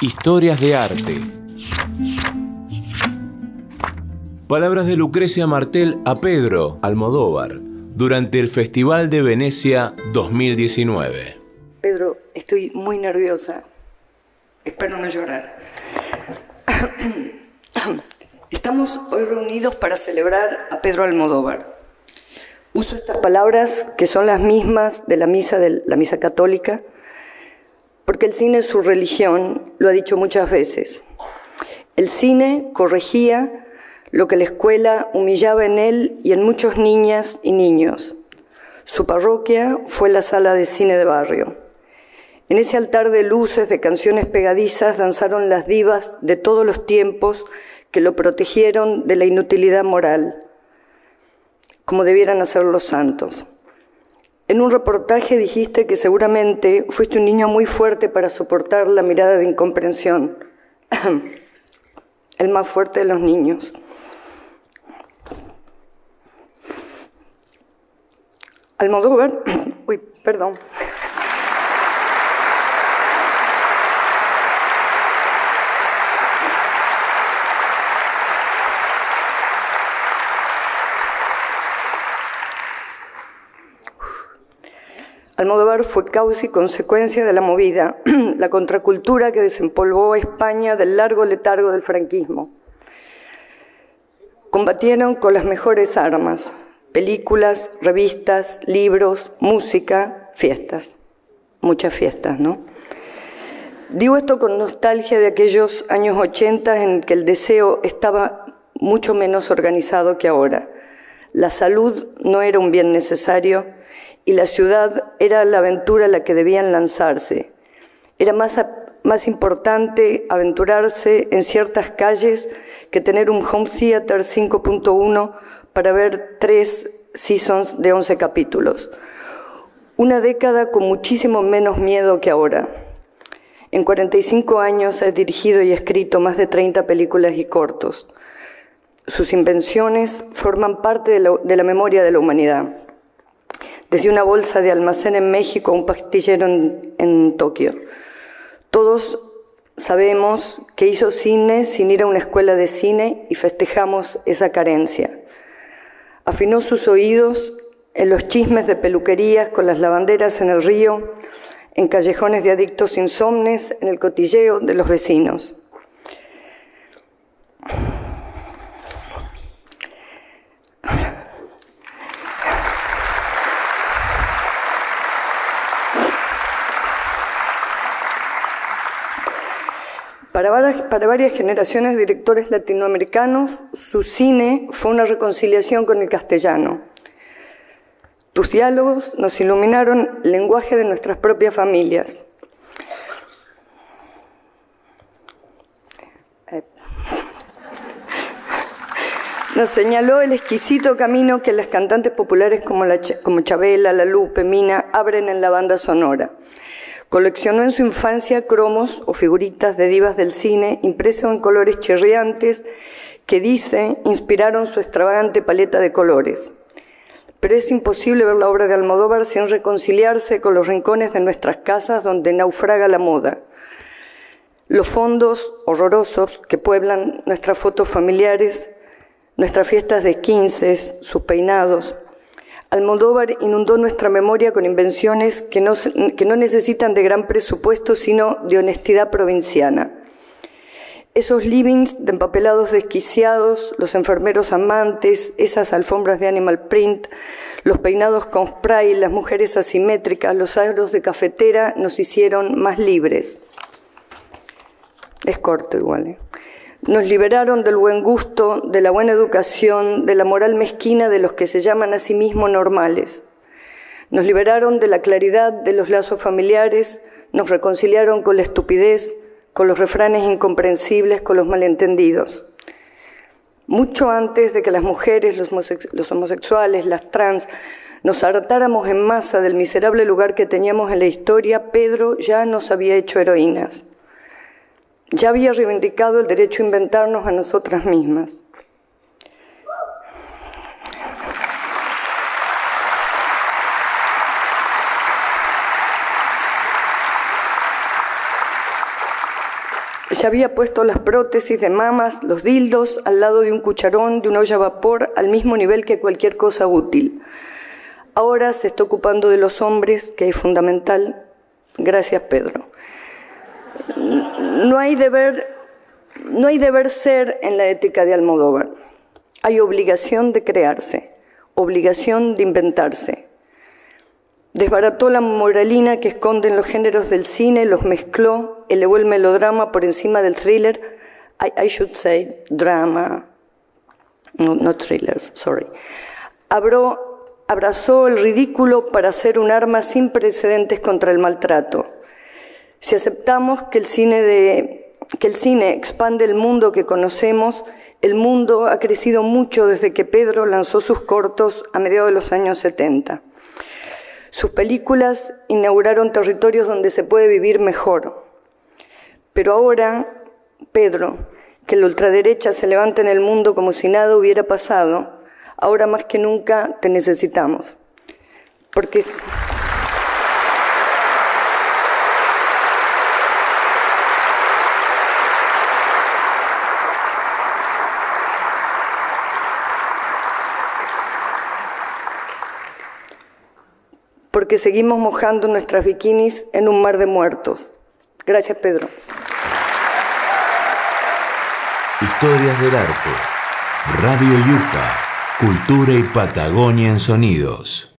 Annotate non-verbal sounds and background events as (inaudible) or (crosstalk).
Historias de arte. Palabras de Lucrecia Martel a Pedro Almodóvar durante el Festival de Venecia 2019. Pedro, estoy muy nerviosa. Espero no llorar. (clears throat) Estamos hoy reunidos para celebrar a Pedro Almodóvar. Uso estas palabras que son las mismas de la misa de la misa católica, porque el cine es su religión, lo ha dicho muchas veces. El cine corregía lo que la escuela humillaba en él y en muchos niñas y niños. Su parroquia fue la sala de cine de barrio. En ese altar de luces, de canciones pegadizas, danzaron las divas de todos los tiempos que lo protegieron de la inutilidad moral, como debieran hacer los santos. En un reportaje dijiste que seguramente fuiste un niño muy fuerte para soportar la mirada de incomprensión, (clears throat) el más fuerte de los niños. Almodóvar, (clears throat) uy, perdón. Almodóvar fue causa y consecuencia de la movida, (clears throat) la contracultura que desempolvó España del largo letargo del franquismo. Combatieron con las mejores armas, películas, revistas, libros, música, fiestas. Muchas fiestas, ¿no? Digo esto con nostalgia de aquellos años 80 en que el deseo estaba mucho menos organizado que ahora. La salud no era un bien necesario y la ciudad era la aventura a la que debían lanzarse. Era más, más importante aventurarse en ciertas calles que tener un home theater 5.1 para ver tres seasons de 11 capítulos. Una década con muchísimo menos miedo que ahora. En 45 años ha dirigido y escrito más de 30 películas y cortos. Sus invenciones forman parte de la, memoria de la humanidad desde una bolsa de almacén en México a un pastillero en, Tokio. Todos sabemos que hizo cine sin ir a una escuela de cine y festejamos esa carencia. Afinó sus oídos en los chismes de peluquerías con las lavanderas en el río, en callejones de adictos insomnes, en el cotilleo de los vecinos. Para varias, generaciones de directores latinoamericanos, su cine fue una reconciliación con el castellano. Tus diálogos nos iluminaron el lenguaje de nuestras propias familias. Eh. Nos señaló el exquisito camino que las cantantes populares como, como Chabela, La Lupe, Mina abren en la banda sonora. Coleccionó en su infancia cromos o figuritas de divas del cine impresos en colores chirriantes que dice inspiraron su extravagante paleta de colores. Pero es imposible ver la obra de Almodóvar sin reconciliarse con los rincones de nuestras casas donde naufraga la moda. Los fondos horrorosos que pueblan nuestras fotos familiares, nuestras fiestas de quinces, sus peinados, Almodóvar inundó nuestra memoria con invenciones que no, que no necesitan de gran presupuesto, sino de honestidad provinciana. Esos livings de empapelados desquiciados, los enfermeros amantes, esas alfombras de animal print, los peinados con spray, las mujeres asimétricas, los aros de cafetera nos hicieron más libres. Es corto igual. ¿eh? Nos liberaron del buen gusto, de la buena educación, de la moral mezquina de los que se llaman a sí mismos normales. Nos liberaron de la claridad de los lazos familiares, nos reconciliaron con la estupidez, con los refranes incomprensibles, con los malentendidos. Mucho antes de que las mujeres, los homosexuales, las trans, nos hartáramos en masa del miserable lugar que teníamos en la historia, Pedro ya nos había hecho heroínas ya había reivindicado el derecho a inventarnos a nosotras mismas. Ya había puesto las prótesis de mamas, los dildos, al lado de un cucharón, de una olla a vapor, al mismo nivel que cualquier cosa útil. Ahora se está ocupando de los hombres, que es fundamental. Gracias, Pedro. No hay deber, no hay deber ser en la ética de Almodóvar. Hay obligación de crearse, obligación de inventarse. Desbarató la moralina que esconden los géneros del cine, los mezcló, elevó el melodrama por encima del thriller. I, should say drama, no, no thrillers, sorry. abrazó el ridículo para ser un arma sin precedentes contra el maltrato. Si aceptamos que el cine, de, que el cine expande el mundo que conocemos, el mundo ha crecido mucho desde que Pedro lanzó sus cortos a mediados de los años 70. Sus películas inauguraron territorios donde se puede vivir mejor. Pero ahora, Pedro, que la ultraderecha se levanta en el mundo como si nada hubiera pasado, ahora más que nunca te necesitamos. Porque porque seguimos mojando nuestras bikinis en un mar de muertos. Gracias, Pedro. Historias del arte. Radio Yuca. Cultura y Patagonia en sonidos.